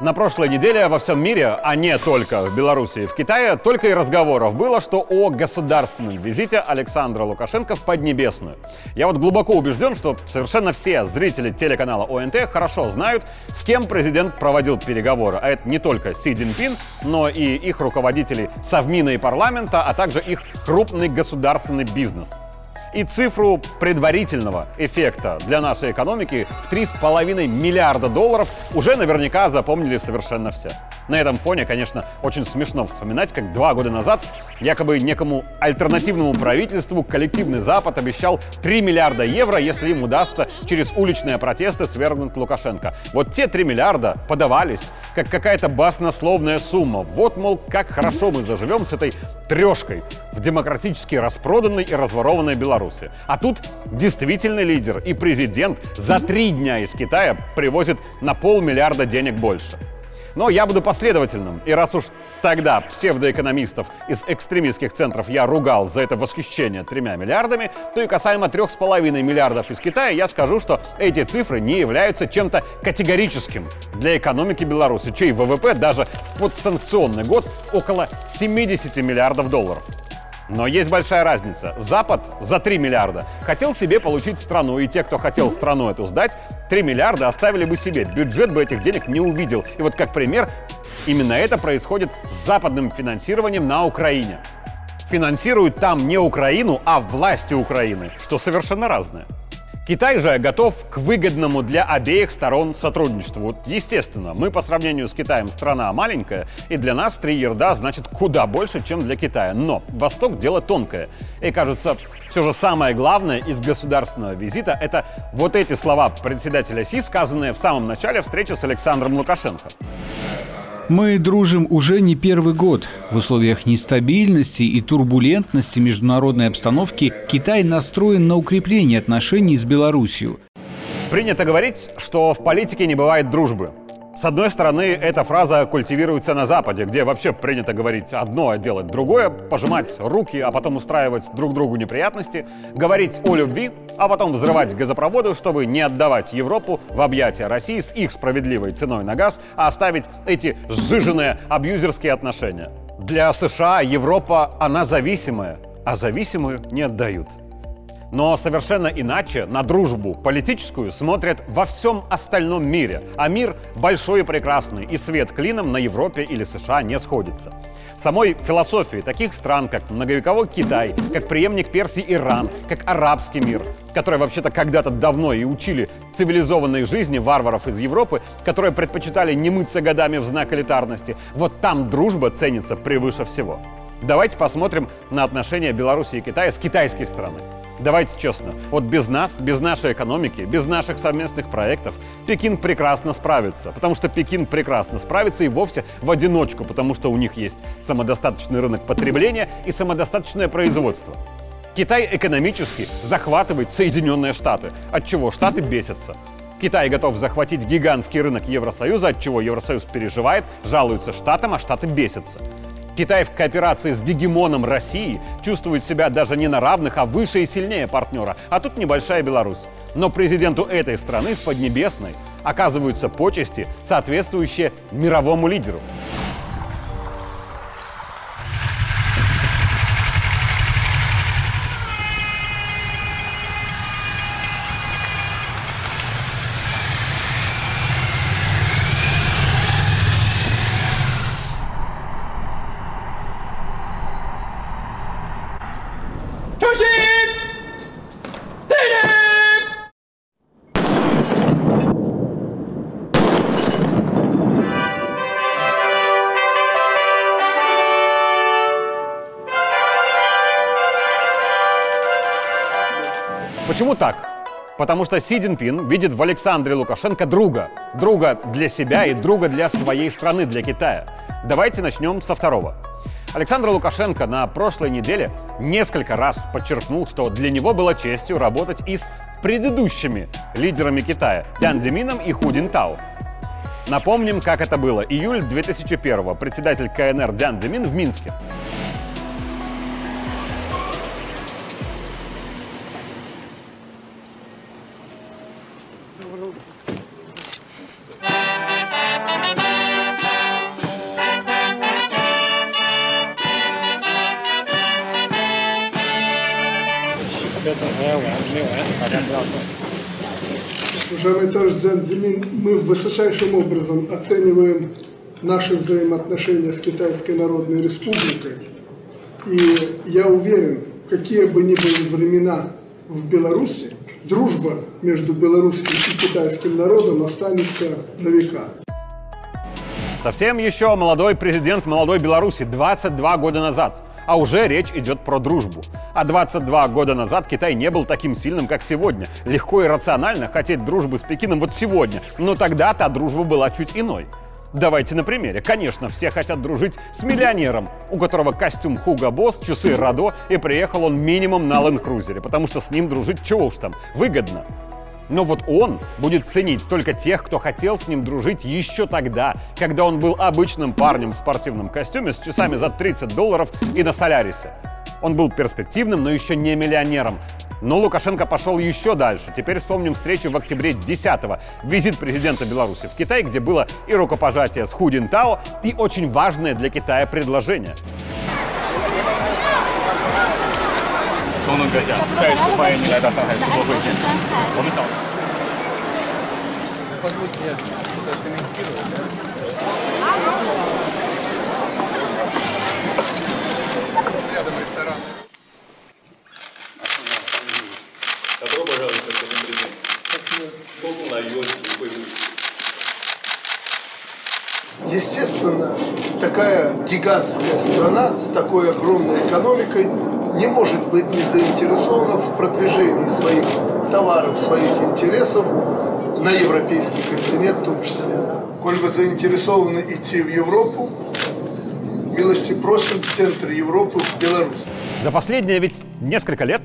На прошлой неделе во всем мире, а не только в Беларуси и в Китае, только и разговоров было, что о государственном визите Александра Лукашенко в Поднебесную. Я вот глубоко убежден, что совершенно все зрители телеканала ОНТ хорошо знают, с кем президент проводил переговоры. А это не только Си Цзиньпин, но и их руководители Совмина и парламента, а также их крупный государственный бизнес – и цифру предварительного эффекта для нашей экономики в 3,5 миллиарда долларов уже наверняка запомнили совершенно все. На этом фоне, конечно, очень смешно вспоминать, как два года назад якобы некому альтернативному правительству коллективный Запад обещал 3 миллиарда евро, если им удастся через уличные протесты свергнуть Лукашенко. Вот те 3 миллиарда подавались как какая-то баснословная сумма. Вот, мол, как хорошо мы заживем с этой трешкой в демократически распроданной и разворованной Беларуси. А тут действительный лидер и президент за три дня из Китая привозит на полмиллиарда денег больше. Но я буду последовательным. И раз уж тогда псевдоэкономистов из экстремистских центров я ругал за это восхищение тремя миллиардами, то и касаемо трех с половиной миллиардов из Китая я скажу, что эти цифры не являются чем-то категорическим для экономики Беларуси, чей ВВП даже в подсанкционный год около 70 миллиардов долларов. Но есть большая разница. Запад за 3 миллиарда хотел себе получить страну, и те, кто хотел страну эту сдать, 3 миллиарда оставили бы себе. Бюджет бы этих денег не увидел. И вот как пример, именно это происходит с западным финансированием на Украине. Финансируют там не Украину, а власти Украины, что совершенно разное. Китай же готов к выгодному для обеих сторон сотрудничеству. Естественно, мы по сравнению с Китаем страна маленькая, и для нас три ерда значит куда больше, чем для Китая. Но Восток дело тонкое. И кажется, все же самое главное из государственного визита – это вот эти слова председателя Си, сказанные в самом начале встречи с Александром Лукашенко. Мы дружим уже не первый год. В условиях нестабильности и турбулентности международной обстановки Китай настроен на укрепление отношений с Беларусью. Принято говорить, что в политике не бывает дружбы. С одной стороны, эта фраза культивируется на Западе, где вообще принято говорить одно, а делать другое, пожимать руки, а потом устраивать друг другу неприятности, говорить о любви, а потом взрывать газопроводы, чтобы не отдавать Европу в объятия России с их справедливой ценой на газ, а оставить эти сжиженные абьюзерские отношения. Для США Европа, она зависимая, а зависимую не отдают. Но совершенно иначе на дружбу политическую смотрят во всем остальном мире. А мир большой и прекрасный, и свет клином на Европе или США не сходится. Самой философии таких стран, как многовековой Китай, как преемник Персии Иран, как арабский мир, которые вообще-то когда-то давно и учили цивилизованной жизни варваров из Европы, которые предпочитали не мыться годами в знак элитарности, вот там дружба ценится превыше всего. Давайте посмотрим на отношения Беларуси и Китая с китайской стороны. Давайте честно, вот без нас, без нашей экономики, без наших совместных проектов Пекин прекрасно справится. Потому что Пекин прекрасно справится и вовсе в одиночку, потому что у них есть самодостаточный рынок потребления и самодостаточное производство. Китай экономически захватывает Соединенные Штаты, от чего Штаты бесятся. Китай готов захватить гигантский рынок Евросоюза, от чего Евросоюз переживает, жалуется Штатам, а Штаты бесятся. Китай в кооперации с гегемоном России чувствует себя даже не на равных, а выше и сильнее партнера. А тут небольшая Беларусь. Но президенту этой страны с Поднебесной оказываются почести, соответствующие мировому лидеру. Почему так? Потому что Си Цзиньпин видит в Александре Лукашенко друга. Друга для себя и друга для своей страны, для Китая. Давайте начнем со второго. Александр Лукашенко на прошлой неделе несколько раз подчеркнул, что для него было честью работать и с предыдущими лидерами Китая – Дян Демином и Ху Динтао. Напомним, как это было. Июль 2001 Председатель КНР Дян Демин в Минске. Уважаемый товарищ Дзянзимин, мы высочайшим образом оцениваем наши взаимоотношения с Китайской Народной Республикой. И я уверен, какие бы ни были времена в Беларуси, дружба между белорусским и китайским народом останется на века. Совсем еще молодой президент молодой Беларуси 22 года назад. А уже речь идет про дружбу. А 22 года назад Китай не был таким сильным, как сегодня. Легко и рационально хотеть дружбы с Пекином вот сегодня. Но тогда та дружба была чуть иной. Давайте на примере. Конечно, все хотят дружить с миллионером, у которого костюм Хуга Босс, часы Радо, и приехал он минимум на Ленд Крузере, потому что с ним дружить чего уж там, выгодно. Но вот он будет ценить только тех, кто хотел с ним дружить еще тогда, когда он был обычным парнем в спортивном костюме с часами за 30 долларов и на Солярисе. Он был перспективным, но еще не миллионером. Но Лукашенко пошел еще дальше. Теперь вспомним встречу в октябре 10-го. Визит президента Беларуси в Китай, где было и рукопожатие с Ху Тао, и очень важное для Китая предложение. 中东阁下，再次欢迎你来到上海世博会现场。我们早。Добро пожаловать, господин президент. Сколько на Йосиф вы Естественно, такая гигантская страна с такой огромной экономикой не может быть не заинтересована в продвижении своих товаров, своих интересов на европейский континент в том числе. Коль вы заинтересованы идти в Европу, милости просим в центр Европы, в Беларусь. За последние ведь несколько лет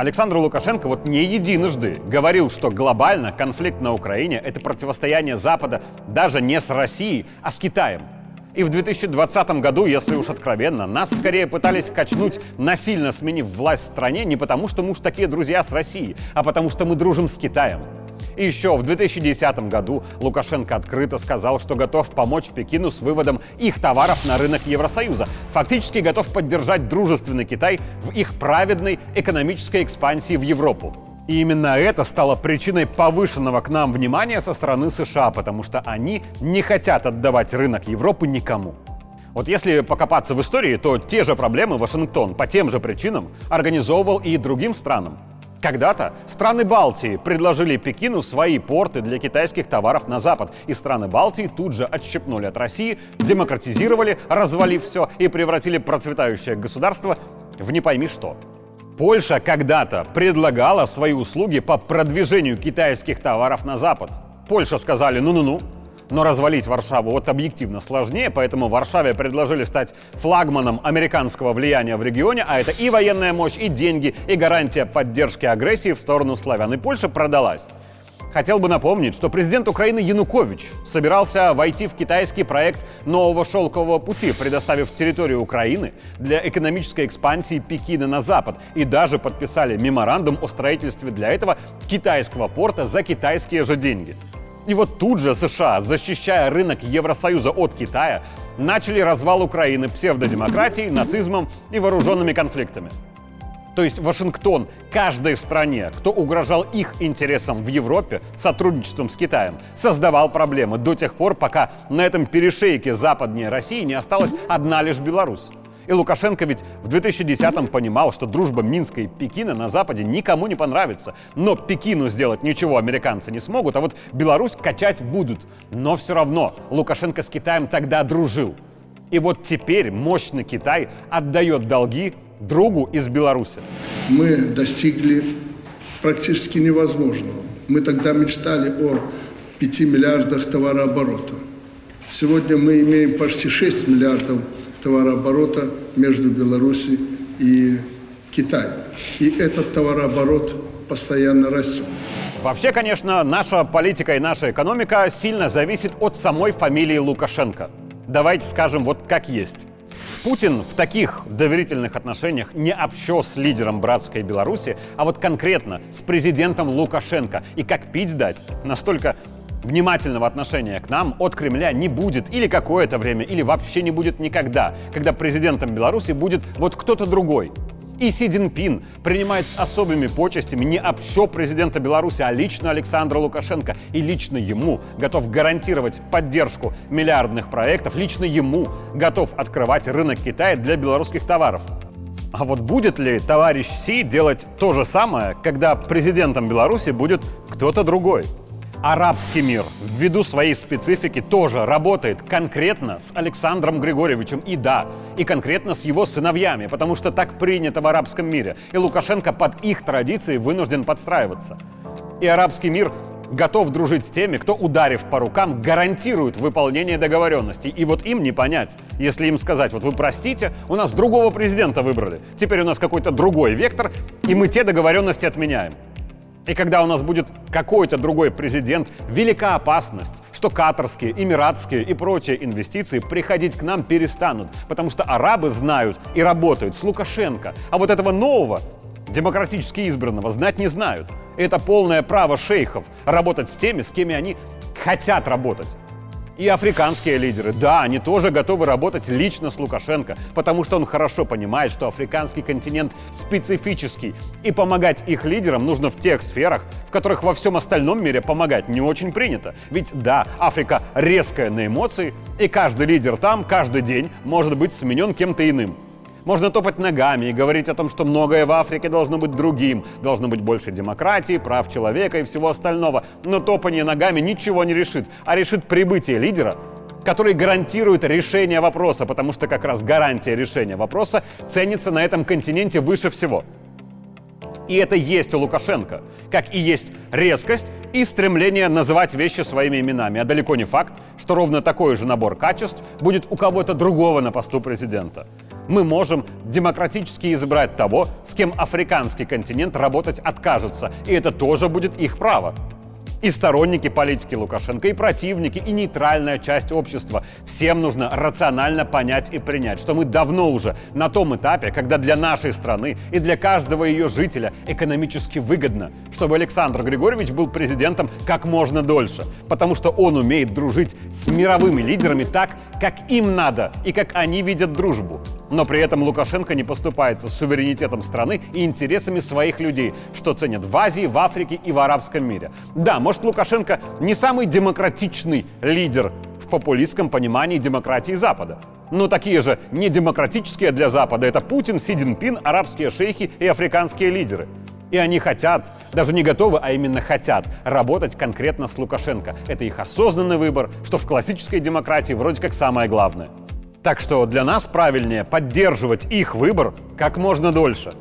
Александр Лукашенко вот не единожды говорил, что глобально конфликт на Украине – это противостояние Запада даже не с Россией, а с Китаем. И в 2020 году, если уж откровенно, нас скорее пытались качнуть, насильно сменив власть в стране не потому, что мы уж такие друзья с Россией, а потому что мы дружим с Китаем. И еще в 2010 году Лукашенко открыто сказал, что готов помочь Пекину с выводом их товаров на рынок Евросоюза. Фактически готов поддержать дружественный Китай в их праведной экономической экспансии в Европу. И именно это стало причиной повышенного к нам внимания со стороны США, потому что они не хотят отдавать рынок Европы никому. Вот если покопаться в истории, то те же проблемы Вашингтон по тем же причинам организовывал и другим странам. Когда-то страны Балтии предложили Пекину свои порты для китайских товаров на Запад, и страны Балтии тут же отщепнули от России, демократизировали, развалив все и превратили процветающее государство в не пойми что. Польша когда-то предлагала свои услуги по продвижению китайских товаров на Запад. Польша сказали «ну-ну-ну», но развалить Варшаву вот объективно сложнее, поэтому Варшаве предложили стать флагманом американского влияния в регионе, а это и военная мощь, и деньги, и гарантия поддержки агрессии в сторону славян. И Польша продалась. Хотел бы напомнить, что президент Украины Янукович собирался войти в китайский проект нового шелкового пути, предоставив территорию Украины для экономической экспансии Пекина на запад. И даже подписали меморандум о строительстве для этого китайского порта за китайские же деньги. И вот тут же США, защищая рынок Евросоюза от Китая, начали развал Украины псевдодемократией, нацизмом и вооруженными конфликтами. То есть Вашингтон каждой стране, кто угрожал их интересам в Европе сотрудничеством с Китаем, создавал проблемы до тех пор, пока на этом перешейке западнее России не осталась одна лишь Беларусь. И Лукашенко ведь в 2010-м понимал, что дружба Минска и Пекина на Западе никому не понравится. Но Пекину сделать ничего американцы не смогут, а вот Беларусь качать будут. Но все равно Лукашенко с Китаем тогда дружил. И вот теперь мощный Китай отдает долги другу из Беларуси. Мы достигли практически невозможного. Мы тогда мечтали о 5 миллиардах товарооборота. Сегодня мы имеем почти 6 миллиардов товарооборота между Беларусью и Китаем. И этот товарооборот постоянно растет. Вообще, конечно, наша политика и наша экономика сильно зависит от самой фамилии Лукашенко. Давайте скажем вот как есть. Путин в таких доверительных отношениях не общался с лидером братской Беларуси, а вот конкретно с президентом Лукашенко. И как пить дать, настолько внимательного отношения к нам от Кремля не будет или какое-то время, или вообще не будет никогда, когда президентом Беларуси будет вот кто-то другой. И Си Цзиньпин принимает с особыми почестями не общо президента Беларуси, а лично Александра Лукашенко. И лично ему готов гарантировать поддержку миллиардных проектов, лично ему готов открывать рынок Китая для белорусских товаров. А вот будет ли товарищ Си делать то же самое, когда президентом Беларуси будет кто-то другой? Арабский мир ввиду своей специфики тоже работает конкретно с Александром Григорьевичем и да, и конкретно с его сыновьями, потому что так принято в арабском мире, и Лукашенко под их традиции вынужден подстраиваться. И арабский мир готов дружить с теми, кто, ударив по рукам, гарантирует выполнение договоренностей. И вот им не понять, если им сказать, вот вы простите, у нас другого президента выбрали, теперь у нас какой-то другой вектор, и мы те договоренности отменяем. И когда у нас будет какой-то другой президент, велика опасность, что катарские, эмиратские и прочие инвестиции приходить к нам перестанут, потому что арабы знают и работают с Лукашенко, а вот этого нового, демократически избранного, знать не знают. Это полное право шейхов работать с теми, с кем они хотят работать. И африканские лидеры, да, они тоже готовы работать лично с Лукашенко, потому что он хорошо понимает, что африканский континент специфический, и помогать их лидерам нужно в тех сферах, в которых во всем остальном мире помогать не очень принято. Ведь да, Африка резкая на эмоции, и каждый лидер там каждый день может быть сменен кем-то иным. Можно топать ногами и говорить о том, что многое в Африке должно быть другим, должно быть больше демократии, прав человека и всего остального. Но топание ногами ничего не решит, а решит прибытие лидера, который гарантирует решение вопроса, потому что как раз гарантия решения вопроса ценится на этом континенте выше всего. И это есть у Лукашенко, как и есть резкость и стремление называть вещи своими именами. А далеко не факт, что ровно такой же набор качеств будет у кого-то другого на посту президента мы можем демократически избрать того, с кем африканский континент работать откажется. И это тоже будет их право. И сторонники политики Лукашенко, и противники, и нейтральная часть общества. Всем нужно рационально понять и принять, что мы давно уже на том этапе, когда для нашей страны и для каждого ее жителя экономически выгодно, чтобы Александр Григорьевич был президентом как можно дольше. Потому что он умеет дружить с мировыми лидерами так, как им надо и как они видят дружбу. Но при этом Лукашенко не поступается с суверенитетом страны и интересами своих людей, что ценят в Азии, в Африке и в арабском мире. Да, может, Лукашенко не самый демократичный лидер в популистском понимании демократии Запада. Но такие же недемократические для Запада это Путин, Си Цзиньпин, арабские шейхи и африканские лидеры. И они хотят, даже не готовы, а именно хотят работать конкретно с Лукашенко. Это их осознанный выбор, что в классической демократии вроде как самое главное. Так что для нас правильнее поддерживать их выбор как можно дольше.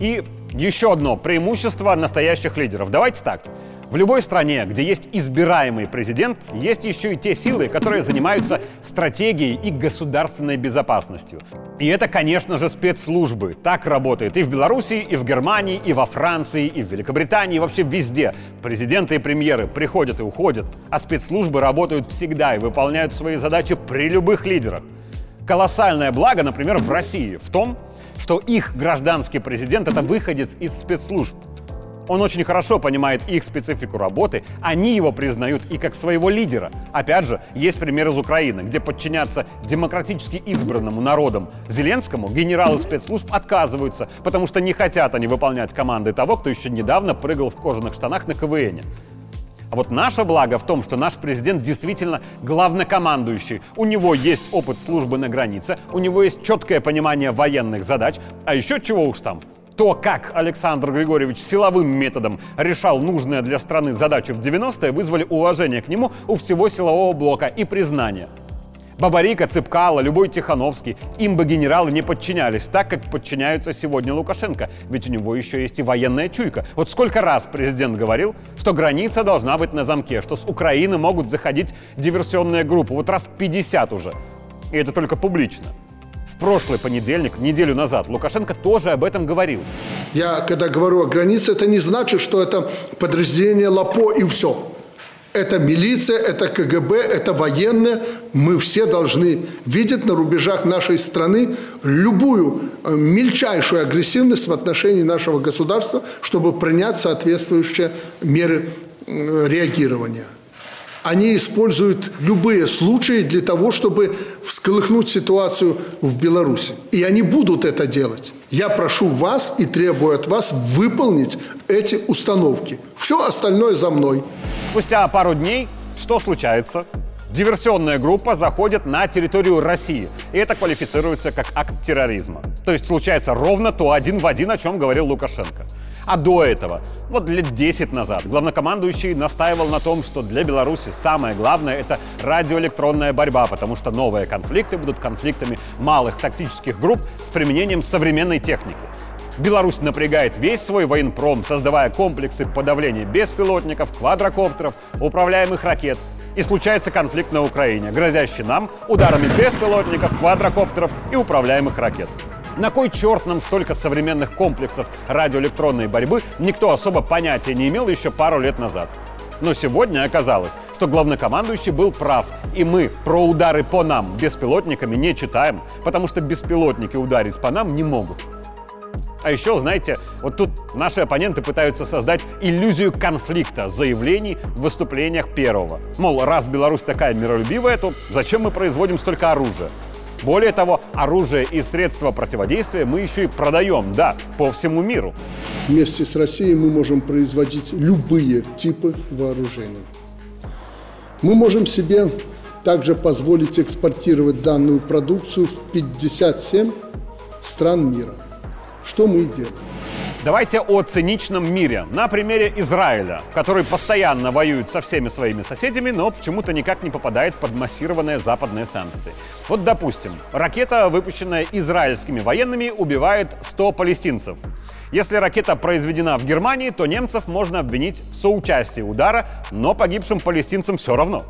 И еще одно преимущество настоящих лидеров. Давайте так. В любой стране, где есть избираемый президент, есть еще и те силы, которые занимаются стратегией и государственной безопасностью. И это, конечно же, спецслужбы. Так работает и в Беларуси, и в Германии, и во Франции, и в Великобритании, и вообще везде. Президенты и премьеры приходят и уходят, а спецслужбы работают всегда и выполняют свои задачи при любых лидерах. Колоссальное благо, например, в России в том, что их гражданский президент — это выходец из спецслужб. Он очень хорошо понимает их специфику работы, они его признают и как своего лидера. Опять же, есть пример из Украины, где подчиняться демократически избранному народом Зеленскому генералы спецслужб отказываются, потому что не хотят они выполнять команды того, кто еще недавно прыгал в кожаных штанах на КВН. А вот наше благо в том, что наш президент действительно главнокомандующий. У него есть опыт службы на границе, у него есть четкое понимание военных задач, а еще чего уж там, то, как Александр Григорьевич силовым методом решал нужные для страны задачи в 90-е, вызвали уважение к нему у всего силового блока и признание. Бабарика, Цыпкало, любой Тихановский, им бы генералы не подчинялись так, как подчиняются сегодня Лукашенко, ведь у него еще есть и военная чуйка. Вот сколько раз президент говорил, что граница должна быть на замке, что с Украины могут заходить диверсионные группы, вот раз 50 уже. И это только публично Прошлый понедельник, неделю назад, Лукашенко тоже об этом говорил. Я, когда говорю о границе, это не значит, что это подразделение ЛАПО и все. Это милиция, это КГБ, это военные. Мы все должны видеть на рубежах нашей страны любую э, мельчайшую агрессивность в отношении нашего государства, чтобы принять соответствующие меры реагирования. Они используют любые случаи для того, чтобы всколыхнуть ситуацию в Беларуси. И они будут это делать. Я прошу вас и требую от вас выполнить эти установки. Все остальное за мной. Спустя пару дней что случается? Диверсионная группа заходит на территорию России, и это квалифицируется как акт терроризма. То есть случается ровно то один в один, о чем говорил Лукашенко. А до этого, вот лет 10 назад, главнокомандующий настаивал на том, что для Беларуси самое главное — это радиоэлектронная борьба, потому что новые конфликты будут конфликтами малых тактических групп с применением современной техники. Беларусь напрягает весь свой военпром, создавая комплексы подавления беспилотников, квадрокоптеров, управляемых ракет. И случается конфликт на Украине, грозящий нам ударами беспилотников, квадрокоптеров и управляемых ракет. На кой черт нам столько современных комплексов радиоэлектронной борьбы, никто особо понятия не имел еще пару лет назад. Но сегодня оказалось, что главнокомандующий был прав, и мы про удары по нам беспилотниками не читаем, потому что беспилотники ударить по нам не могут. А еще, знаете, вот тут наши оппоненты пытаются создать иллюзию конфликта заявлений в выступлениях первого. Мол, раз Беларусь такая миролюбивая, то зачем мы производим столько оружия? Более того, оружие и средства противодействия мы еще и продаем, да, по всему миру. Вместе с Россией мы можем производить любые типы вооружений. Мы можем себе также позволить экспортировать данную продукцию в 57 стран мира. Что мы делаем? Давайте о циничном мире. На примере Израиля, который постоянно воюет со всеми своими соседями, но почему-то никак не попадает под массированные западные санкции. Вот, допустим, ракета, выпущенная израильскими военными, убивает 100 палестинцев. Если ракета произведена в Германии, то немцев можно обвинить в соучастии удара, но погибшим палестинцам все равно.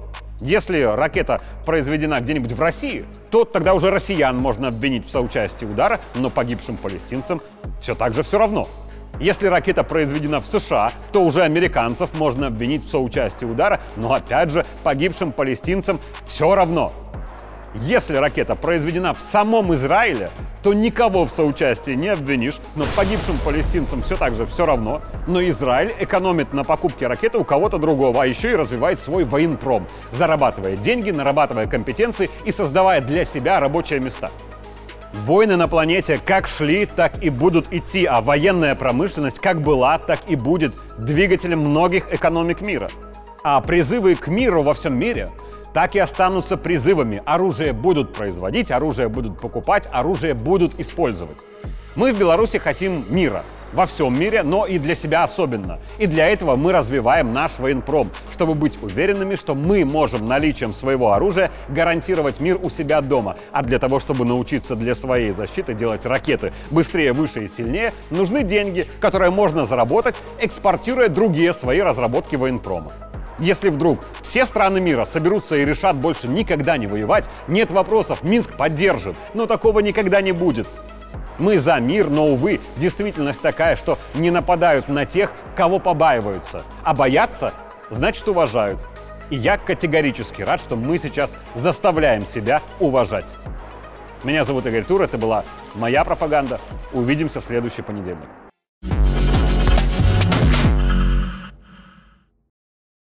Если ракета произведена где-нибудь в России, то тогда уже россиян можно обвинить в соучастии удара, но погибшим палестинцам все так же все равно. Если ракета произведена в США, то уже американцев можно обвинить в соучастии удара, но опять же погибшим палестинцам все равно. Если ракета произведена в самом Израиле, то никого в соучастии не обвинишь, но погибшим палестинцам все так же все равно. Но Израиль экономит на покупке ракеты у кого-то другого, а еще и развивает свой военпром, зарабатывая деньги, нарабатывая компетенции и создавая для себя рабочие места. Войны на планете как шли, так и будут идти, а военная промышленность как была, так и будет двигателем многих экономик мира. А призывы к миру во всем мире так и останутся призывами. Оружие будут производить, оружие будут покупать, оружие будут использовать. Мы в Беларуси хотим мира во всем мире, но и для себя особенно. И для этого мы развиваем наш военпром, чтобы быть уверенными, что мы можем наличием своего оружия гарантировать мир у себя дома. А для того, чтобы научиться для своей защиты делать ракеты быстрее, выше и сильнее, нужны деньги, которые можно заработать, экспортируя другие свои разработки военпрома. Если вдруг все страны мира соберутся и решат больше никогда не воевать, нет вопросов, Минск поддержит, но такого никогда не будет. Мы за мир, но, увы, действительность такая, что не нападают на тех, кого побаиваются. А боятся, значит уважают. И я категорически рад, что мы сейчас заставляем себя уважать. Меня зовут Игорь Тур, это была моя пропаганда. Увидимся в следующий понедельник.